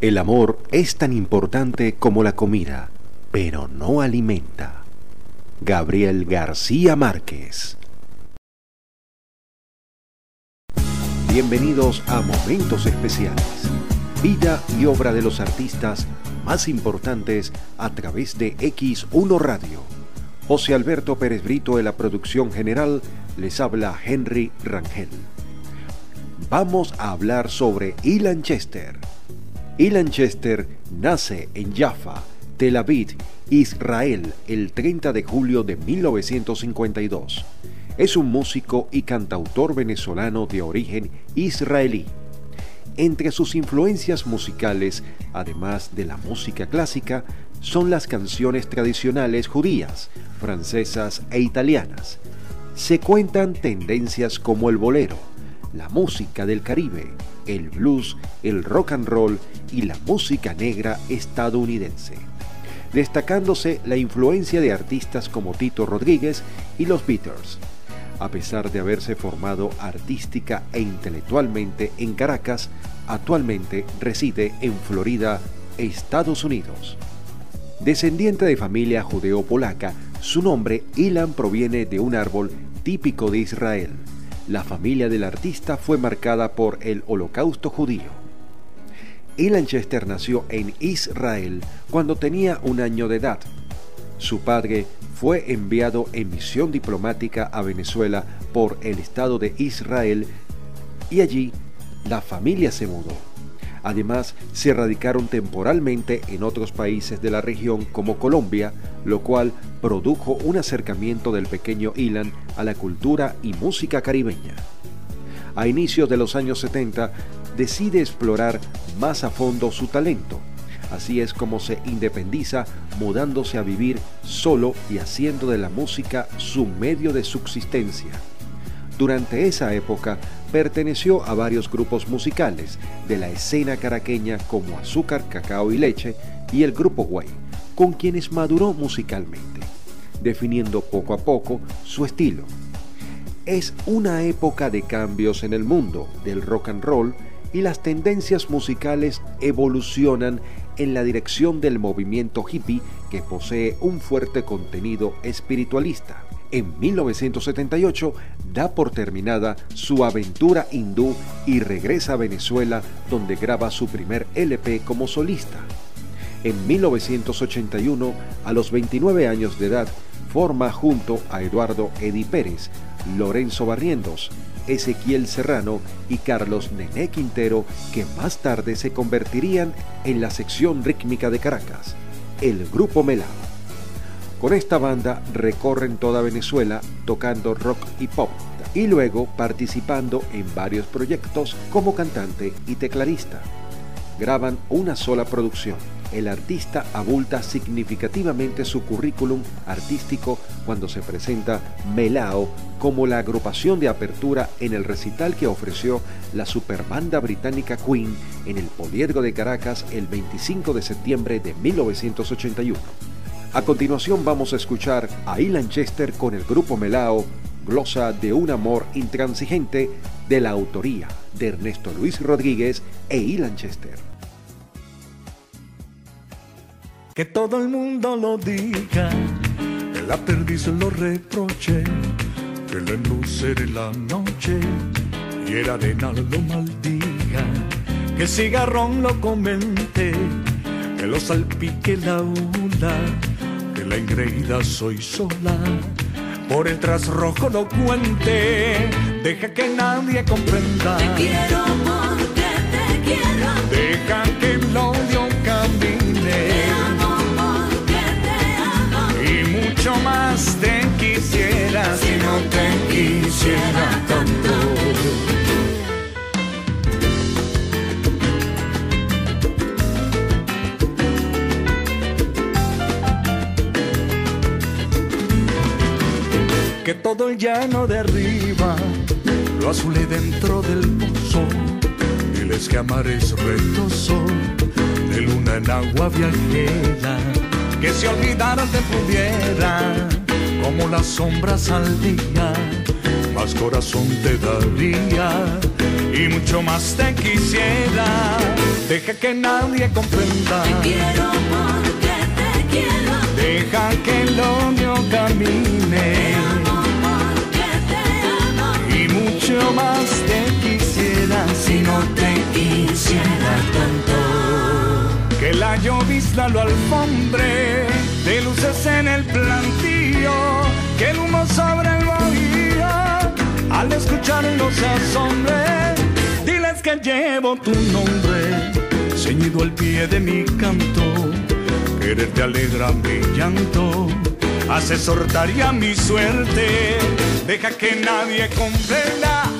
El amor es tan importante como la comida, pero no alimenta. Gabriel García Márquez. Bienvenidos a Momentos Especiales, vida y obra de los artistas más importantes a través de X1 Radio. José Alberto Pérez Brito de la producción general les habla Henry Rangel. Vamos a hablar sobre Ilan Chester. Ilan Chester nace en Jaffa, Tel Aviv, Israel, el 30 de julio de 1952. Es un músico y cantautor venezolano de origen israelí. Entre sus influencias musicales, además de la música clásica, son las canciones tradicionales judías, francesas e italianas. Se cuentan tendencias como el bolero, la música del Caribe, el blues, el rock and roll y la música negra estadounidense, destacándose la influencia de artistas como Tito Rodríguez y los Beatles. A pesar de haberse formado artística e intelectualmente en Caracas, actualmente reside en Florida, Estados Unidos. Descendiente de familia judeo-polaca, su nombre Ilan proviene de un árbol típico de Israel, la familia del artista fue marcada por el holocausto judío. Ilan Chester nació en Israel cuando tenía un año de edad. Su padre fue enviado en misión diplomática a Venezuela por el Estado de Israel y allí la familia se mudó. Además, se radicaron temporalmente en otros países de la región como Colombia, lo cual produjo un acercamiento del pequeño Ilan a la cultura y música caribeña. A inicios de los años 70, decide explorar más a fondo su talento. Así es como se independiza, mudándose a vivir solo y haciendo de la música su medio de subsistencia. Durante esa época perteneció a varios grupos musicales de la escena caraqueña como Azúcar, Cacao y Leche y el Grupo Guay, con quienes maduró musicalmente, definiendo poco a poco su estilo. Es una época de cambios en el mundo del rock and roll y las tendencias musicales evolucionan en la dirección del movimiento hippie que posee un fuerte contenido espiritualista en 1978 da por terminada su aventura hindú y regresa a Venezuela donde graba su primer LP como solista. En 1981, a los 29 años de edad, forma junto a Eduardo Edi Pérez, Lorenzo Barrientos, Ezequiel Serrano y Carlos Nené Quintero, que más tarde se convertirían en la sección rítmica de Caracas, el Grupo Melao. Con esta banda recorren toda Venezuela tocando rock y pop y luego participando en varios proyectos como cantante y tecladista. Graban una sola producción. El artista abulta significativamente su currículum artístico cuando se presenta Melao como la agrupación de apertura en el recital que ofreció la superbanda británica Queen en el Poliedro de Caracas el 25 de septiembre de 1981. A continuación vamos a escuchar a Ilan Chester con el grupo Melao, glosa de un amor intransigente de la autoría de Ernesto Luis Rodríguez e Ilan Chester. Que todo el mundo lo diga, que la perdiz lo reproche, que la enlucere la noche y el arenal lo maldiga, que el cigarrón lo comente, que lo salpique la la engreída soy sola. Por el trasrojo no cuente, deja que nadie comprenda. Te quiero porque te quiero. Deja que el odio camine. Te amo porque te amo. Y mucho más te quisiera si no te quisiera tanto. Que todo el llano de arriba lo azulé dentro del pozo. Diles que amar es retoso de luna en agua viajera, que si olvidaran te pudiera, como las sombras al día, más corazón te daría y mucho más te quisiera. Deja que nadie comprenda. Te quiero porque te quiero. Deja que el odio camine llovizna lo alfombre de luces en el plantío, que el humo sobre el bahía al escucharlo se asombre. Diles que llevo tu nombre ceñido al pie de mi canto. Quererte alegra mi llanto, hace sortar ya mi suerte. Deja que nadie comprenda.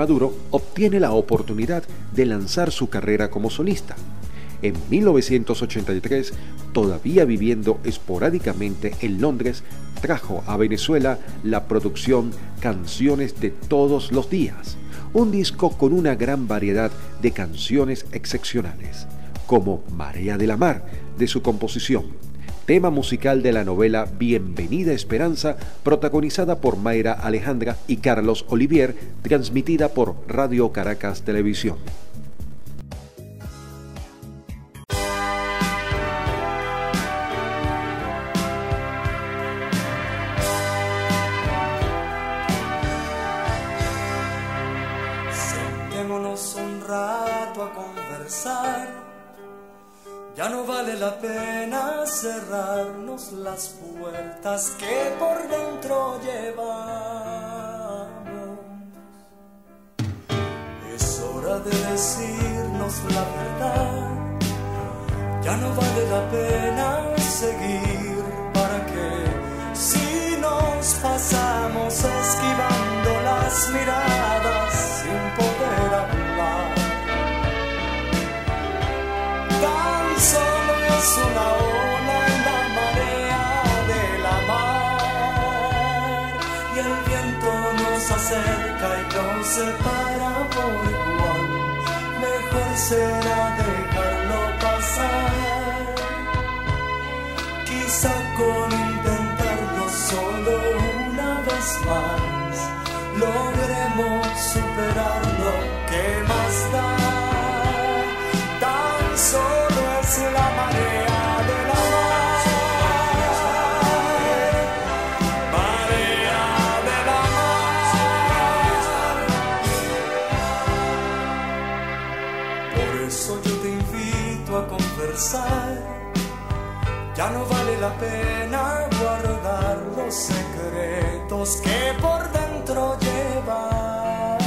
Maduro, obtiene la oportunidad de lanzar su carrera como solista. En 1983, todavía viviendo esporádicamente en Londres, trajo a Venezuela la producción Canciones de todos los días, un disco con una gran variedad de canciones excepcionales, como Marea de la Mar, de su composición, tema musical de la novela Bienvenida Esperanza, protagonizada por Mayra Alejandra y Carlos Olivier, transmitida por Radio Caracas Televisión. Sentémonos un rato a conversar. Ya no vale la pena cerrarnos las puertas que por dentro llevamos. Es hora de decirnos la verdad. Ya no vale la pena seguir para que si nos pasamos esquivando las miradas Mejor será pena guardar los secretos que por dentro llevamos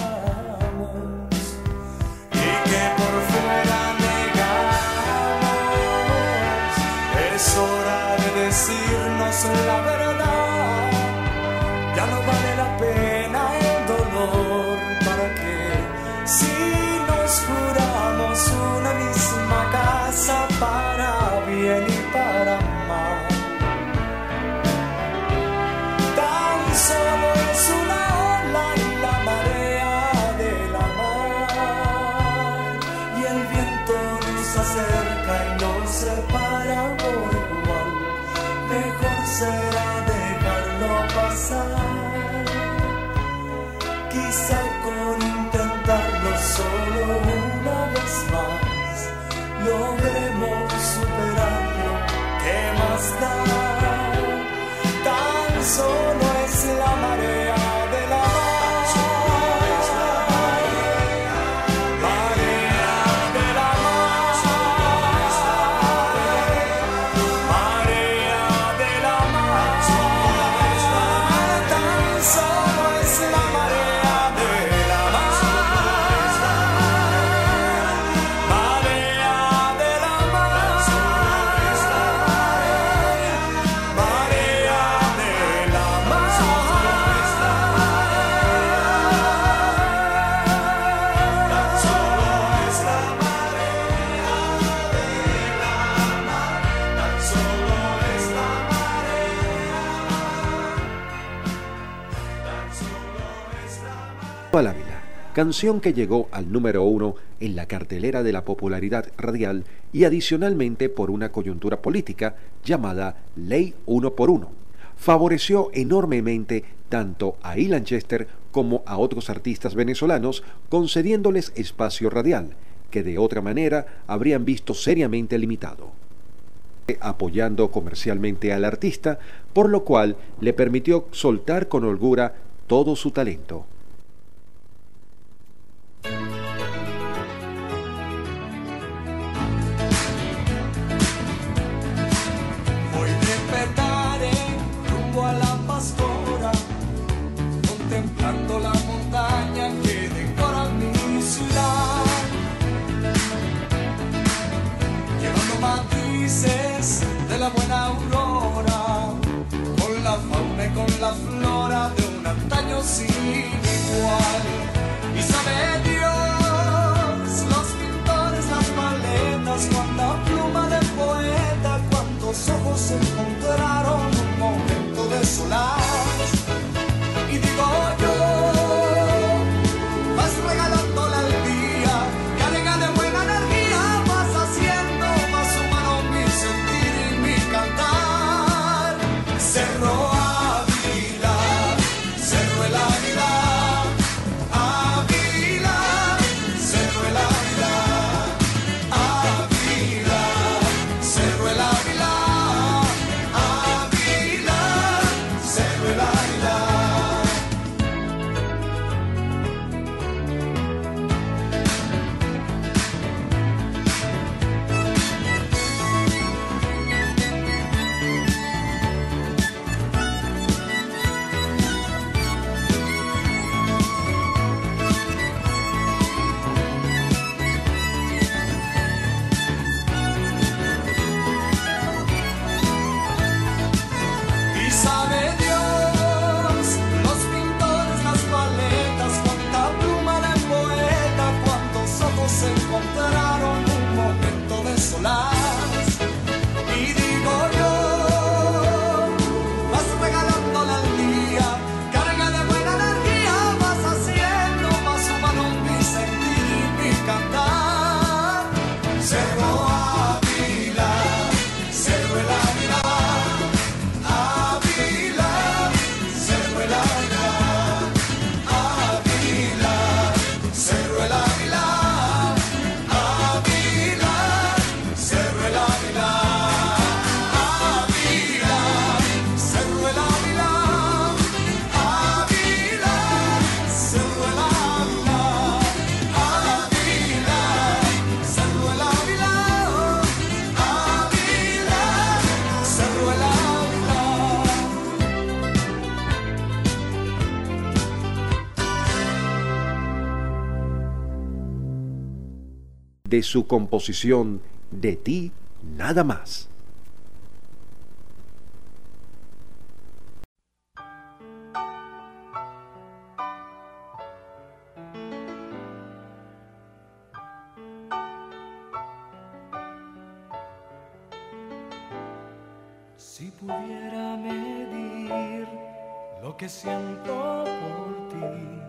y que por fuera negamos. Es hora de decirnos la verdad. Canción que llegó al número uno en la cartelera de la popularidad radial y adicionalmente por una coyuntura política llamada Ley Uno por Uno. Favoreció enormemente tanto a Ilan Chester como a otros artistas venezolanos, concediéndoles espacio radial, que de otra manera habrían visto seriamente limitado apoyando comercialmente al artista, por lo cual le permitió soltar con holgura todo su talento. Flora de un antaño sin igual. Y Dios, los pintores, las maletas, cuánta pluma de poeta, cuántos ojos se de su composición De ti nada más. Si pudiera medir lo que siento por ti,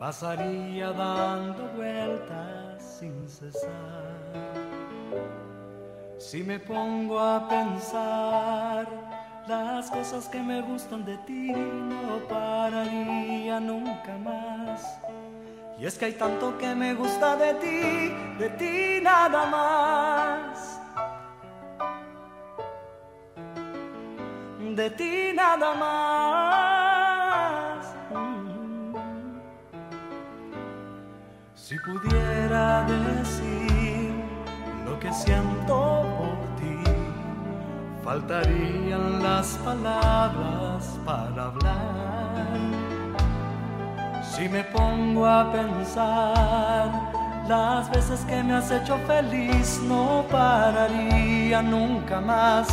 pasaría dando vueltas sin cesar. Si me pongo a pensar las cosas que me gustan de ti, no pararía nunca más. Y es que hay tanto que me gusta de ti, de ti nada más. de ti nada más. Pudiera decir lo que siento por ti, faltarían las palabras para hablar. Si me pongo a pensar las veces que me has hecho feliz, no pararía nunca más.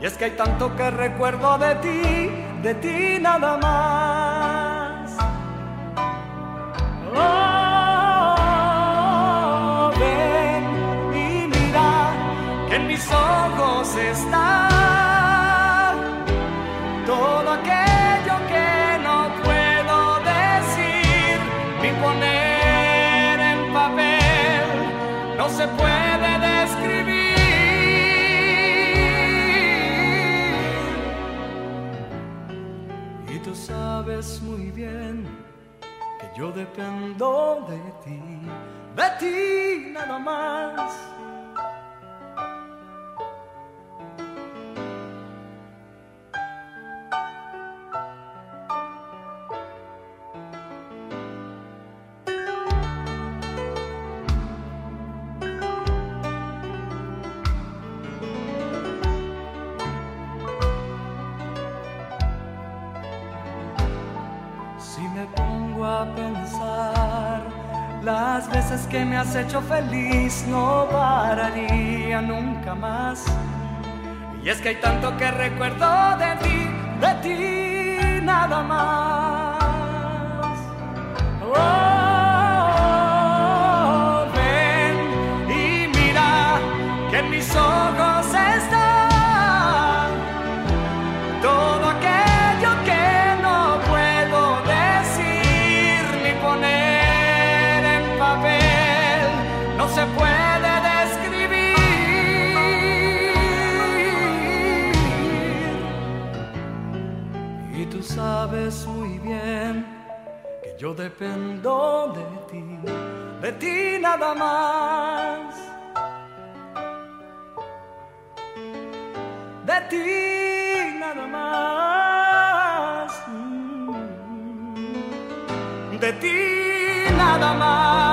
Y es que hay tanto que recuerdo de ti, de ti nada más. Yo dependo de ti, de ti nada más. Que me has hecho feliz, no pararía nunca más. Y es que hay tanto que recuerdo de ti, de ti nada más. Oh, ven y mira que en mis ojos yo dependo de ti, de ti nada más. de ti nada más. Mm. De ti nada más.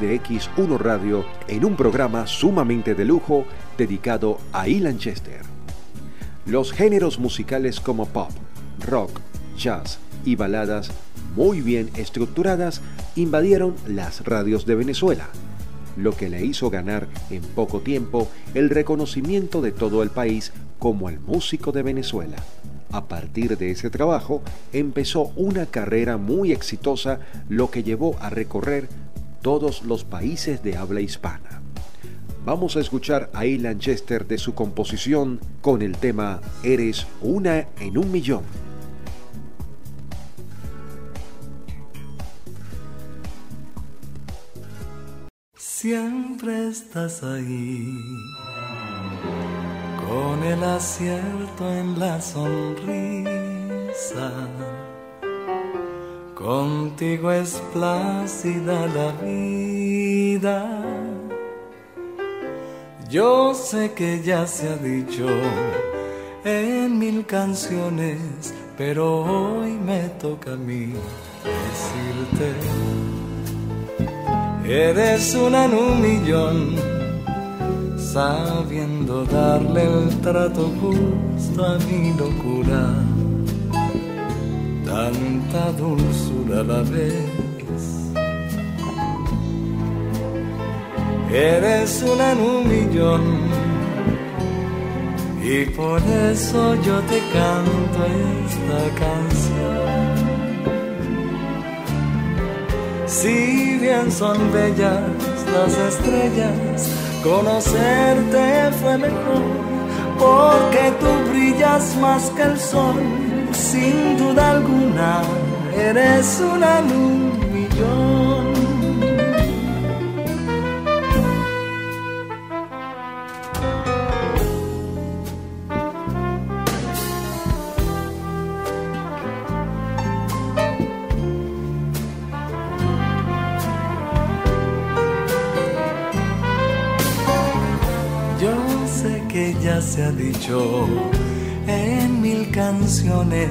De X1 Radio en un programa sumamente de lujo dedicado a Ilan Chester. Los géneros musicales como pop, rock, jazz y baladas muy bien estructuradas invadieron las radios de Venezuela, lo que le hizo ganar en poco tiempo el reconocimiento de todo el país como el músico de Venezuela. A partir de ese trabajo empezó una carrera muy exitosa, lo que llevó a recorrer todos los países de habla hispana. Vamos a escuchar a Ilan Chester de su composición con el tema Eres una en un millón. Siempre estás ahí, con el acierto en la sonrisa. Contigo es plácida la vida. Yo sé que ya se ha dicho en mil canciones, pero hoy me toca a mí decirte. Eres una en un millón, sabiendo darle el trato justo a mi locura tanta dulzura la vez. Eres una en un millón y por eso yo te canto esta canción. Si bien son bellas las estrellas, conocerte fue mejor porque tú brillas más que el sol sin duda alguna eres una en un millón. Yo sé que ya se ha dicho canciones,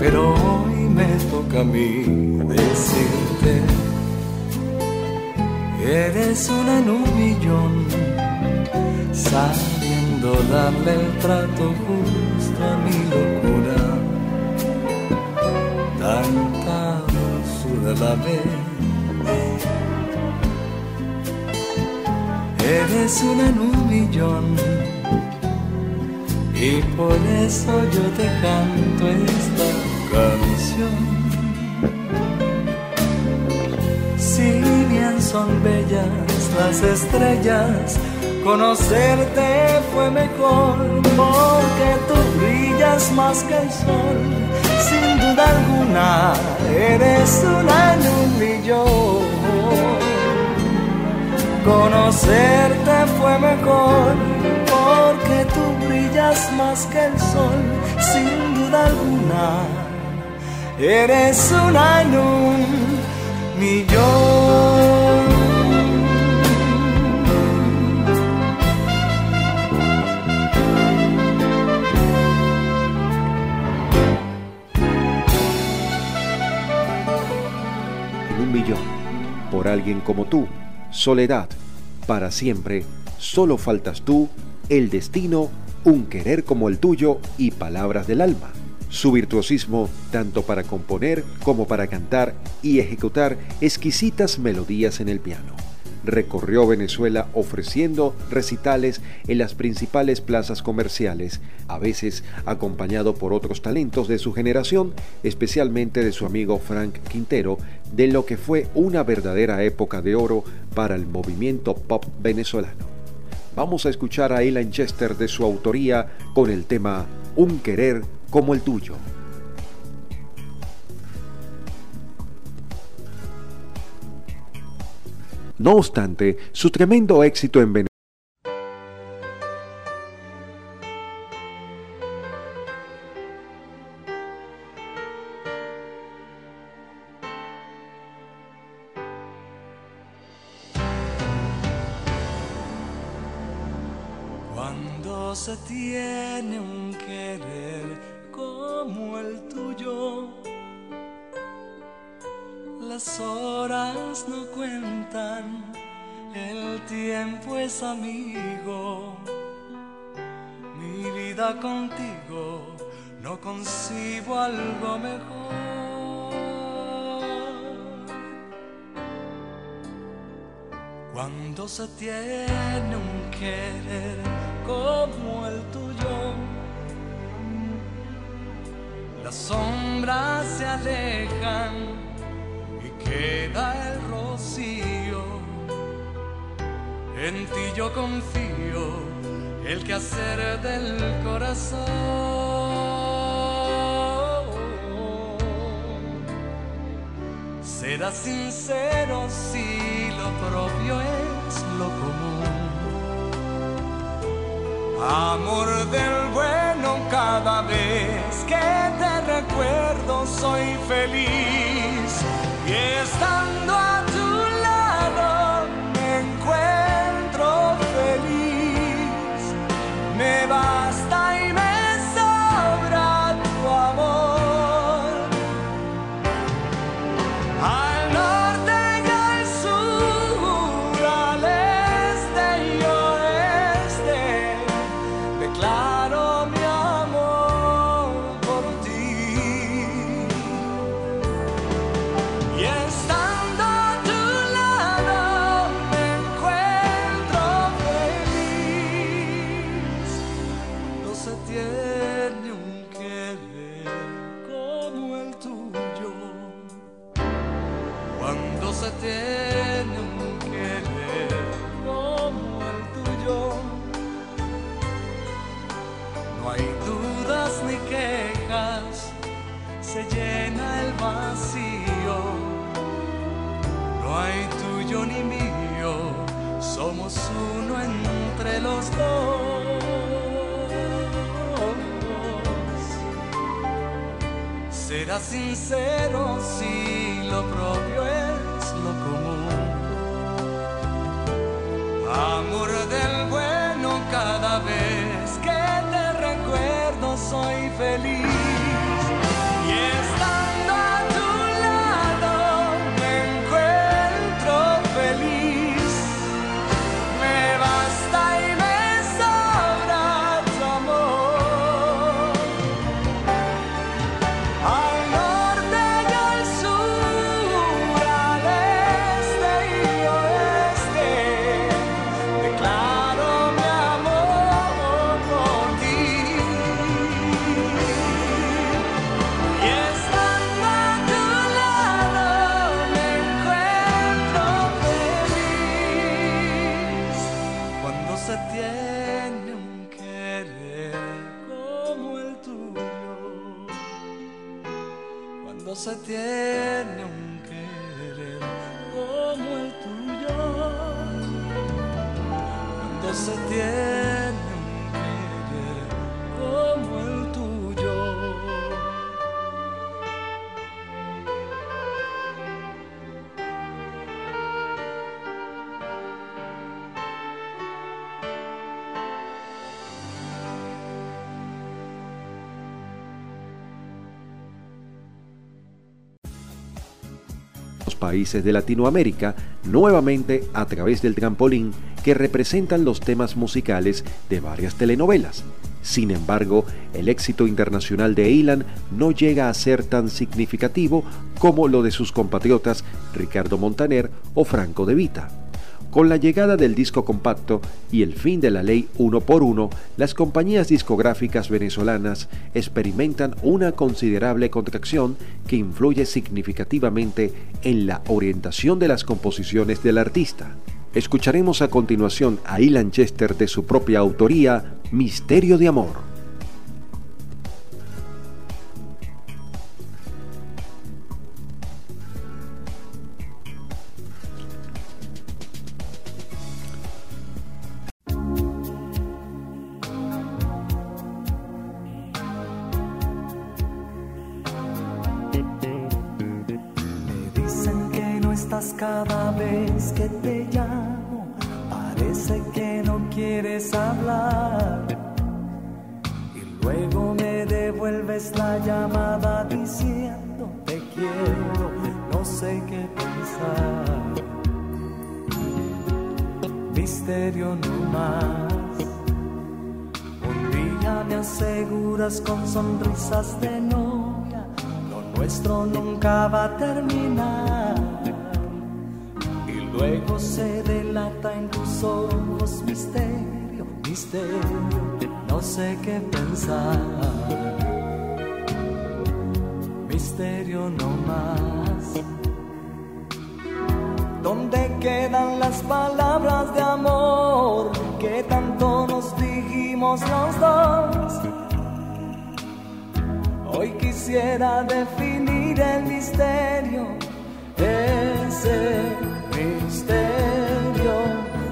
pero hoy me toca a mí decirte, eres una en un millón, sabiendo darle el trato justo a mi locura, tanta la vez. Eres una en un millón y por eso yo te canto esta canción. Si bien son bellas las estrellas, conocerte fue mejor porque tú brillas más que el sol. Sin duda alguna, eres una en un millón. Conocerte fue mejor porque tú brillas más que el sol, sin duda alguna. Eres una en un millón. en un millón. Por alguien como tú, soledad, para siempre, solo faltas tú, el destino, un querer como el tuyo y palabras del alma. Su virtuosismo, tanto para componer como para cantar y ejecutar exquisitas melodías en el piano. Recorrió Venezuela ofreciendo recitales en las principales plazas comerciales, a veces acompañado por otros talentos de su generación, especialmente de su amigo Frank Quintero, de lo que fue una verdadera época de oro para el movimiento pop venezolano. Vamos a escuchar a Ellen Chester de su autoría con el tema Un querer como el tuyo. No obstante, su tremendo éxito en Venezuela las horas no cuentan, el tiempo es amigo. Mi vida contigo, no concibo algo mejor. Cuando se tiene un querer como el tuyo, las sombras se alejan queda el rocío. En ti yo confío, el quehacer del corazón. Será sincero si lo propio es lo común. Amor del bueno cada vez que te recuerdo soy feliz estando a países de Latinoamérica nuevamente a través del trampolín que representan los temas musicales de varias telenovelas. Sin embargo, el éxito internacional de Ilan no llega a ser tan significativo como lo de sus compatriotas Ricardo Montaner o Franco De Vita. Con la llegada del disco compacto y el fin de la ley uno por uno, las compañías discográficas venezolanas experimentan una considerable contracción que influye significativamente en la orientación de las composiciones del artista. Escucharemos a continuación a Ilan Chester de su propia autoría, Misterio de Amor. Cada vez que te llamo. Parece que no quieres hablar. Y luego me devuelves la llamada diciendo te quiero. No sé qué pensar. Misterio no más. Un día me aseguras con sonrisas de novia, lo nuestro nunca va a terminar. Luego se delata en tus ojos misterio, misterio, no sé qué pensar. Misterio no más. ¿Dónde quedan las palabras de amor que tanto nos dijimos los dos? Hoy quisiera definir el misterio, ese misterio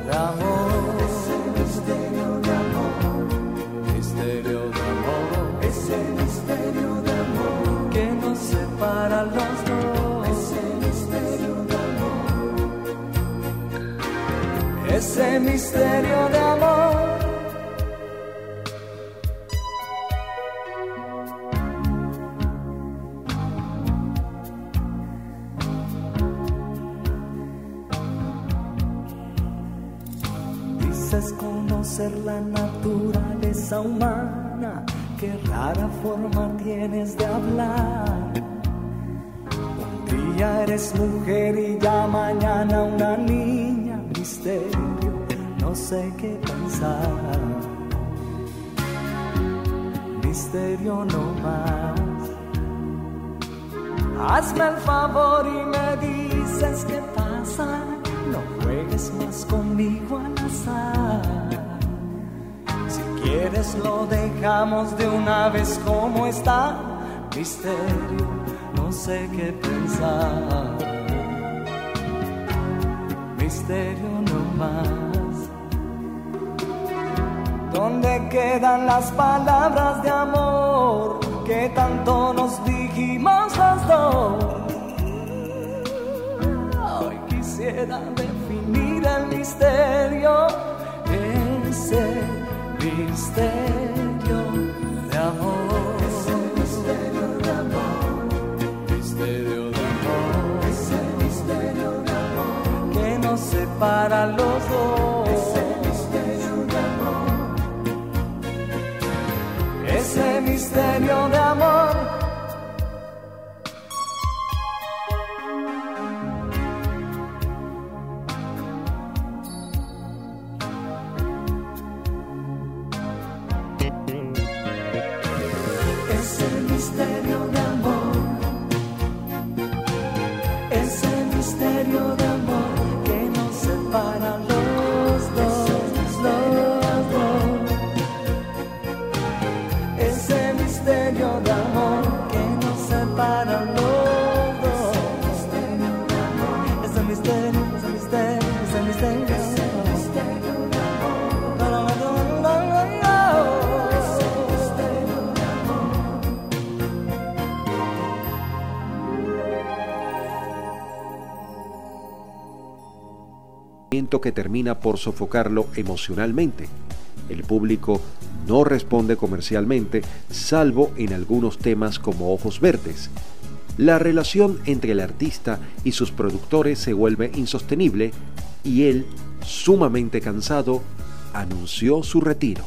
de amor. Ese misterio de amor, misterio de amor, ese misterio de amor que nos separa los dos. Ese misterio de amor, ese misterio de amor. Forma tienes de hablar. Un día eres mujer y ya mañana una niña, misterio, no sé qué pensar. Misterio no más. Hazme el favor y me dices qué pasa. No juegues más conmigo al azar. Quieres lo dejamos de una vez como está. Misterio, no sé qué pensar. Misterio no más. ¿Dónde quedan las palabras de amor que tanto nos dijimos los dos? Hoy quisiera definir el misterio, misterio de amor. Ese misterio de amor, misterio de amor, ese misterio de amor que nos separa los dos. Que termina por sofocarlo emocionalmente. El público no responde comercialmente, salvo en algunos temas como Ojos Verdes. La relación entre el artista y sus productores se vuelve insostenible y él, sumamente cansado, anunció su retiro.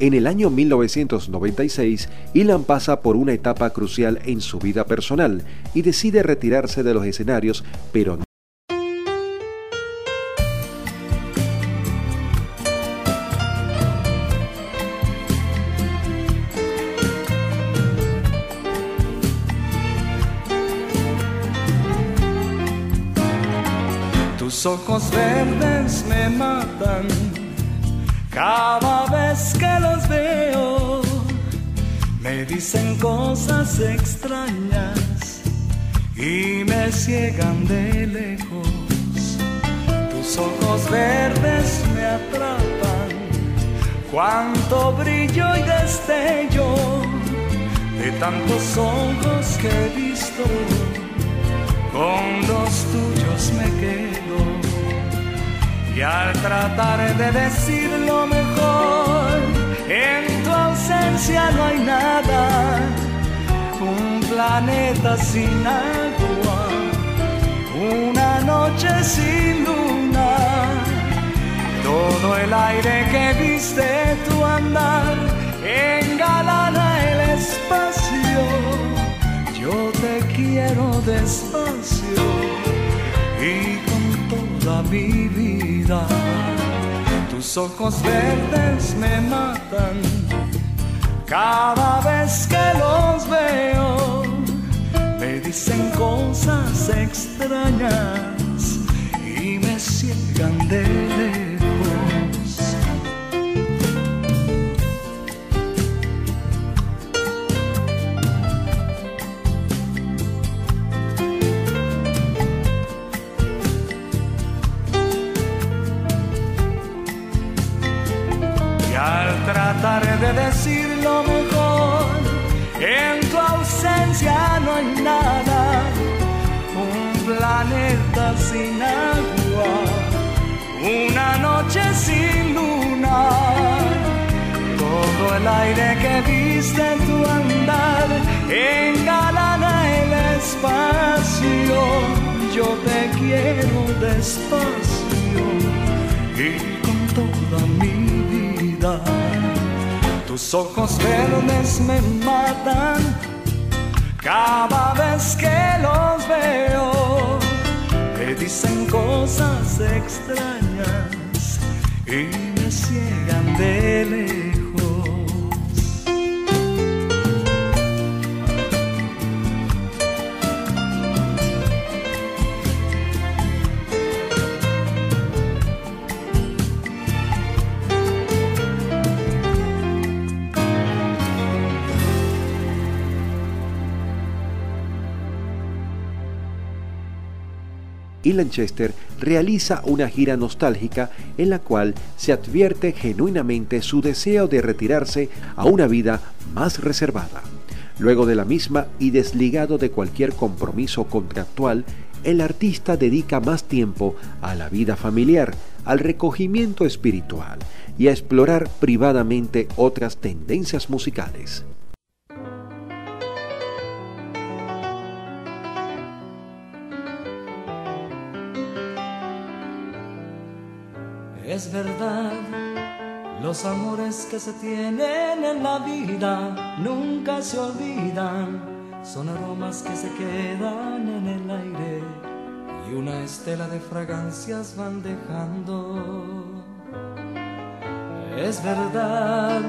En el año 1996, Ilan pasa por una etapa crucial en su vida personal y decide retirarse de los escenarios, pero no Tus ojos verdes me matan cada vez que los veo. Me dicen cosas extrañas y me ciegan de lejos. Tus ojos verdes me atrapan. Cuánto brillo y destello de tantos ojos que he visto con los tuyos me quedo y al tratar de decir lo mejor en tu ausencia no hay nada un planeta sin agua una noche sin luna todo el aire que viste tu andar engalana el espacio yo te quiero despacio y con toda mi vida. Tus ojos verdes me matan cada vez que los veo. Me dicen cosas extrañas y me ciegan de Tus ojos verdes me matan cada vez que los veo. Me dicen cosas extrañas y me ciegan de lejos. Lanchester realiza una gira nostálgica en la cual se advierte genuinamente su deseo de retirarse a una vida más reservada. Luego de la misma y desligado de cualquier compromiso contractual, el artista dedica más tiempo a la vida familiar, al recogimiento espiritual y a explorar privadamente otras tendencias musicales. Es verdad, los amores que se tienen en la vida nunca se olvidan. Son aromas que se quedan en el aire y una estela de fragancias van dejando. Es verdad,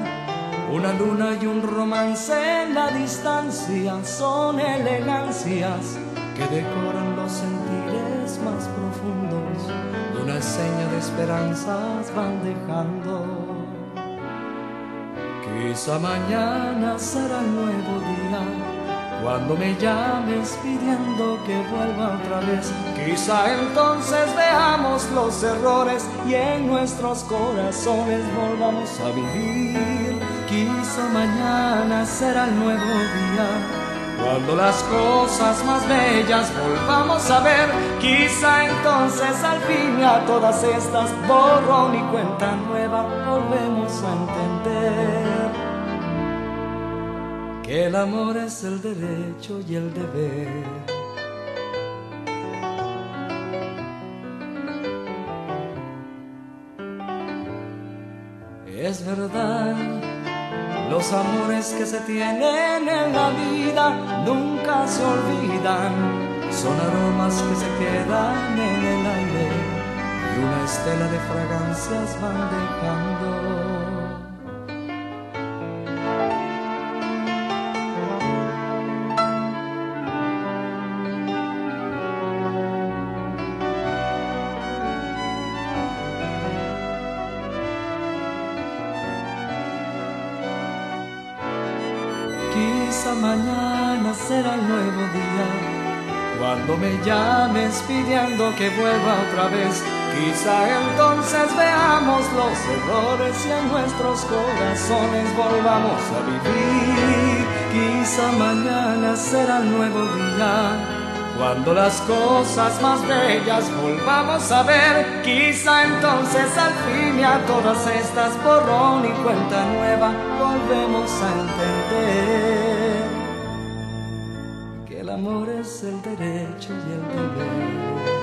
una luna y un romance en la distancia son elegancias que decoran los sentires esperanzas van dejando. Quizá mañana será el nuevo día cuando me llames pidiendo que vuelva otra vez. Quizá entonces veamos los errores y en nuestros corazones volvamos a vivir. Quizá mañana será el nuevo día Cuando las cosas más bellas volvamos a ver, quizá entonces al fin a todas estas borrón y cuenta nueva volvemos a entender que el amor es el derecho y el deber. Los amores que se tienen en la vida nunca se olvidan. Son aromas que se quedan en el aire y una estela de fragancias van dejando. Pidiendo que vuelva otra vez, quizá entonces veamos los errores y en nuestros corazones volvamos a vivir. Quizá mañana será el nuevo día. Cuando las cosas más bellas volvamos a ver, quizá entonces al fin y a todas estas borrón y cuenta nueva volvemos a entender amor es el derecho y el deber.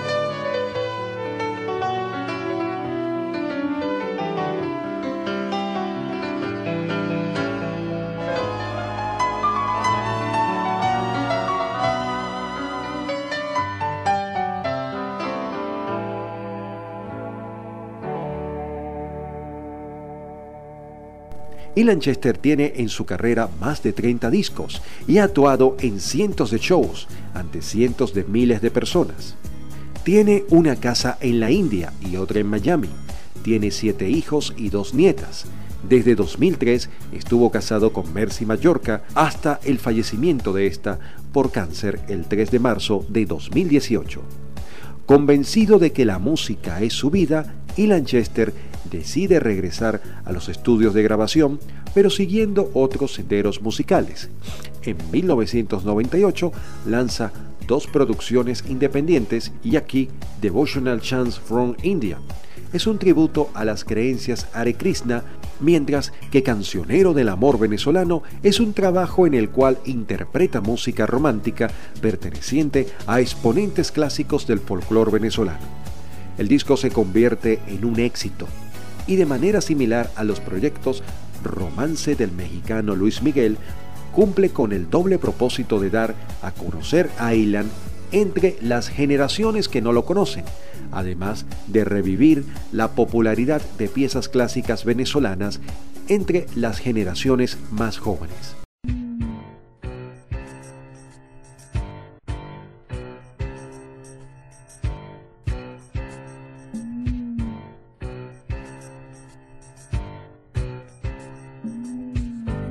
Y Lanchester tiene en su carrera más de 30 discos y ha actuado en cientos de shows ante cientos de miles de personas. Tiene una casa en la India y otra en Miami. Tiene siete hijos y dos nietas. Desde 2003 estuvo casado con Mercy Mallorca hasta el fallecimiento de esta por cáncer el 3 de marzo de 2018. Convencido de que la música es su vida, y Lanchester decide regresar a los estudios de grabación, pero siguiendo otros senderos musicales. En 1998 lanza dos producciones independientes y aquí Devotional Chants from India. Es un tributo a las creencias Hare Krishna, mientras que Cancionero del Amor Venezolano es un trabajo en el cual interpreta música romántica perteneciente a exponentes clásicos del folclore venezolano. El disco se convierte en un éxito y de manera similar a los proyectos Romance del mexicano Luis Miguel, cumple con el doble propósito de dar a conocer a Ilan entre las generaciones que no lo conocen, además de revivir la popularidad de piezas clásicas venezolanas entre las generaciones más jóvenes.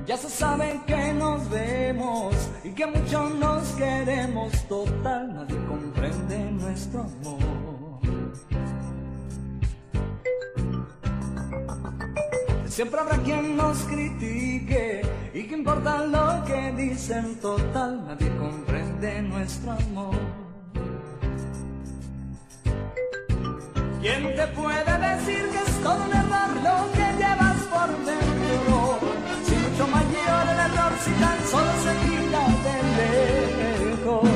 Ya se sabe que nos vemos y que mucho nos queremos. Total, nadie comprende nuestro amor. Siempre habrá quien nos critique y que importa lo que dicen. Total, nadie comprende nuestro amor. ¿Quién te puede decir que es todo un error lo que llevas si tan solo se mira de lejos.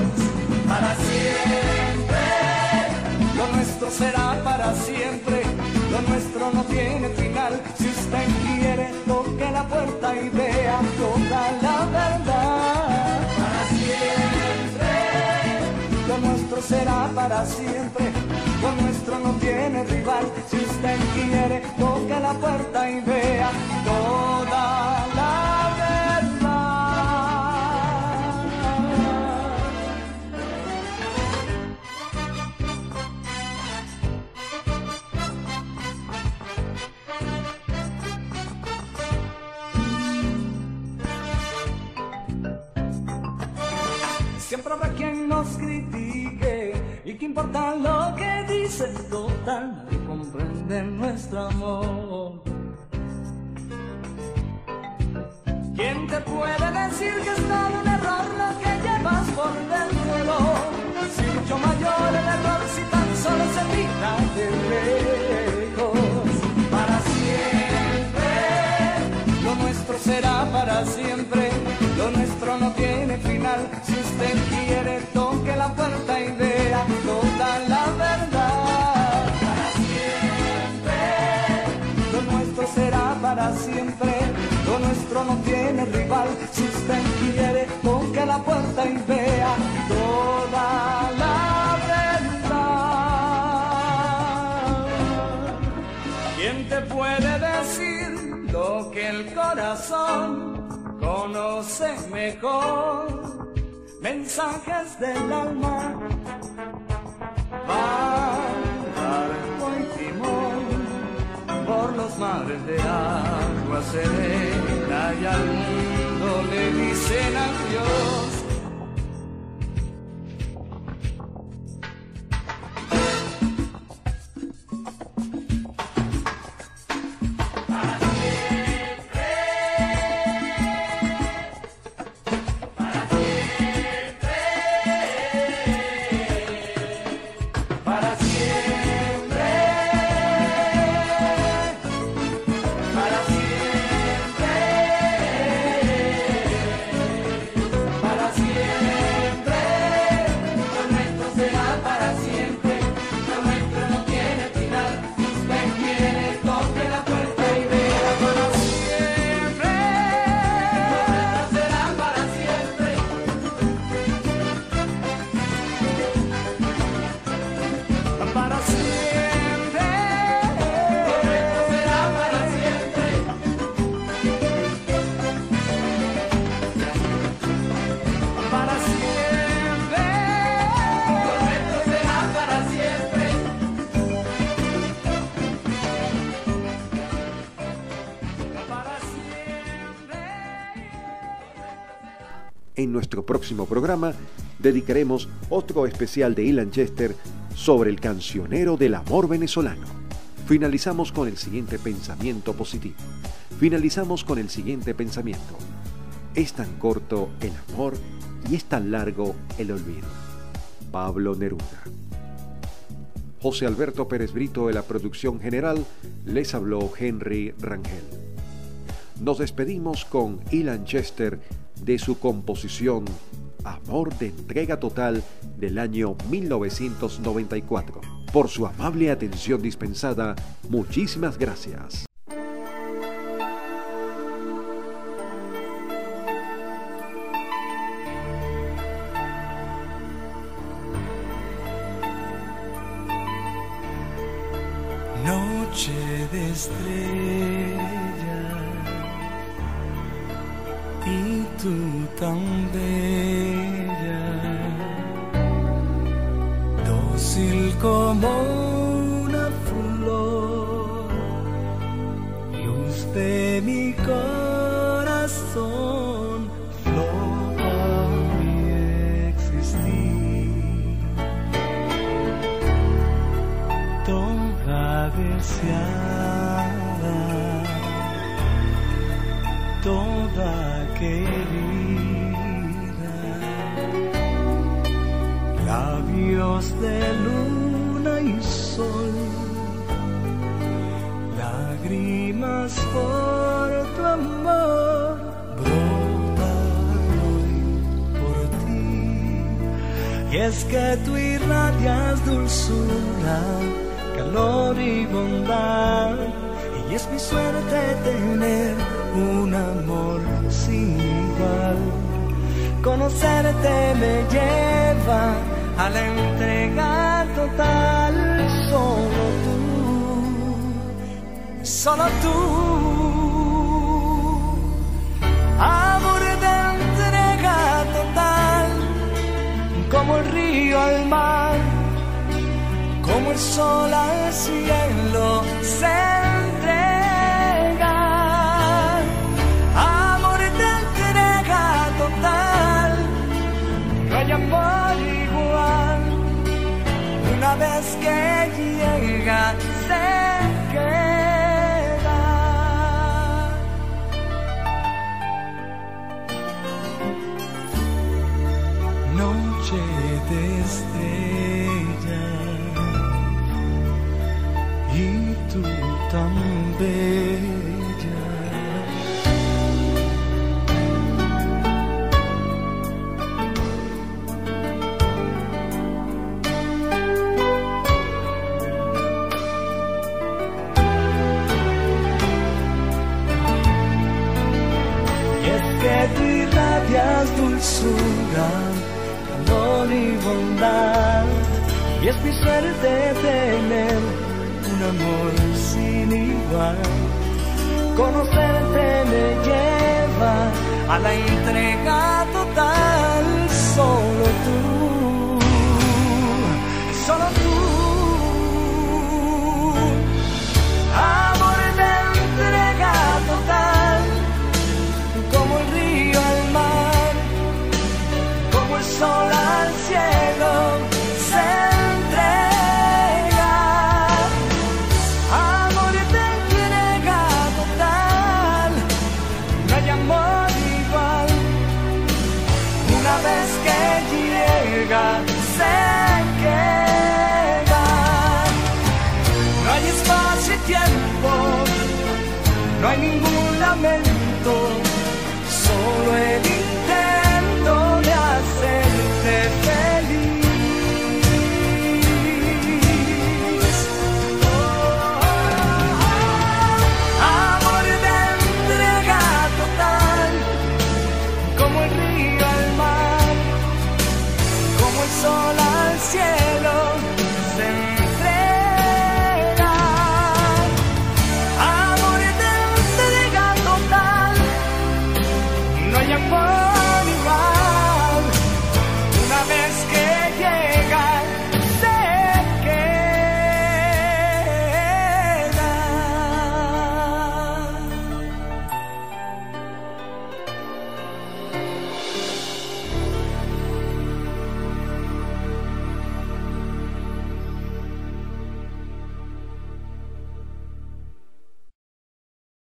Para siempre, lo nuestro será para siempre. Lo nuestro no tiene final. Si usted quiere, toque la puerta y vea toda la verdad. Para siempre, lo nuestro será para siempre. Lo nuestro no tiene rival. Si usted quiere, toque la puerta y vea toda la verdad. Siempre habrá quien nos critique y que importa lo que dicen, total, nadie comprende nuestro amor. ¿Quién te puede decir que es todo un error lo que por dentro. Sin yo mayor el error si tan solo se mira de lejos. Para siempre, lo nuestro será para siempre. La puerta y vea toda la verdad. ¿Quién te puede decir lo que el corazón conoce mejor? Mensajes del alma, barco y timón por los mares de agua serena y al le dicen adiós. Próximo programa dedicaremos otro especial de Ilan Chester sobre el cancionero del amor venezolano. Finalizamos con el siguiente pensamiento positivo. Finalizamos con el siguiente pensamiento. Es tan corto el amor y es tan largo el olvido. Pablo Neruda. José Alberto Pérez Brito de la producción general les habló Henry Rangel. Nos despedimos con Ilan Chester de su composición Amor de entrega total del año 1994. Por su amable atención dispensada, muchísimas gracias. Solo tú. Amor de entrega total como el río al mar, como el sol al cielo se entrega. Amor de entrega total, no hay amor igual. Una vez que llega, Y es mi suerte tener un amor sin igual. Conocerte me lleva a la entrega total.